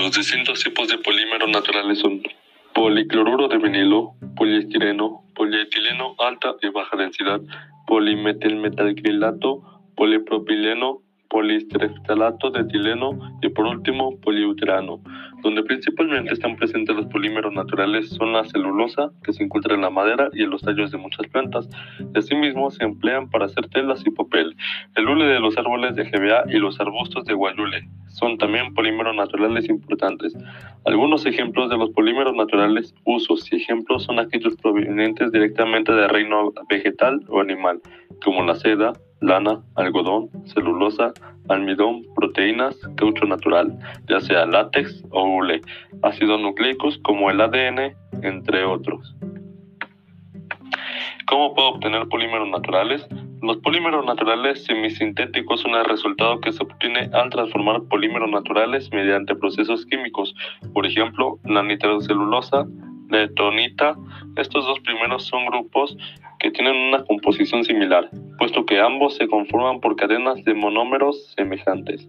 Los distintos tipos de polímeros naturales son policloruro de vinilo, poliestireno, polietileno alta y baja densidad, polimetilmetilcrilato, polipropileno, poliestreftalato de etileno y por último poliuterano. Donde principalmente están presentes los polímeros naturales son la celulosa, que se encuentra en la madera y en los tallos de muchas plantas. Asimismo, se emplean para hacer telas y papel. El hule de los árboles de GBA y los arbustos de guayule son también polímeros naturales importantes. Algunos ejemplos de los polímeros naturales, usos y ejemplos son aquellos provenientes directamente del reino vegetal o animal, como la seda, lana, algodón, celulosa, almidón, proteínas, caucho natural, ya sea látex o hule, ácidos nucleicos como el ADN, entre otros. ¿Cómo puedo obtener polímeros naturales? Los polímeros naturales semisintéticos son el resultado que se obtiene al transformar polímeros naturales mediante procesos químicos, por ejemplo, la nitrocelulosa, la etonita. Estos dos primeros son grupos que tienen una composición similar, puesto que ambos se conforman por cadenas de monómeros semejantes.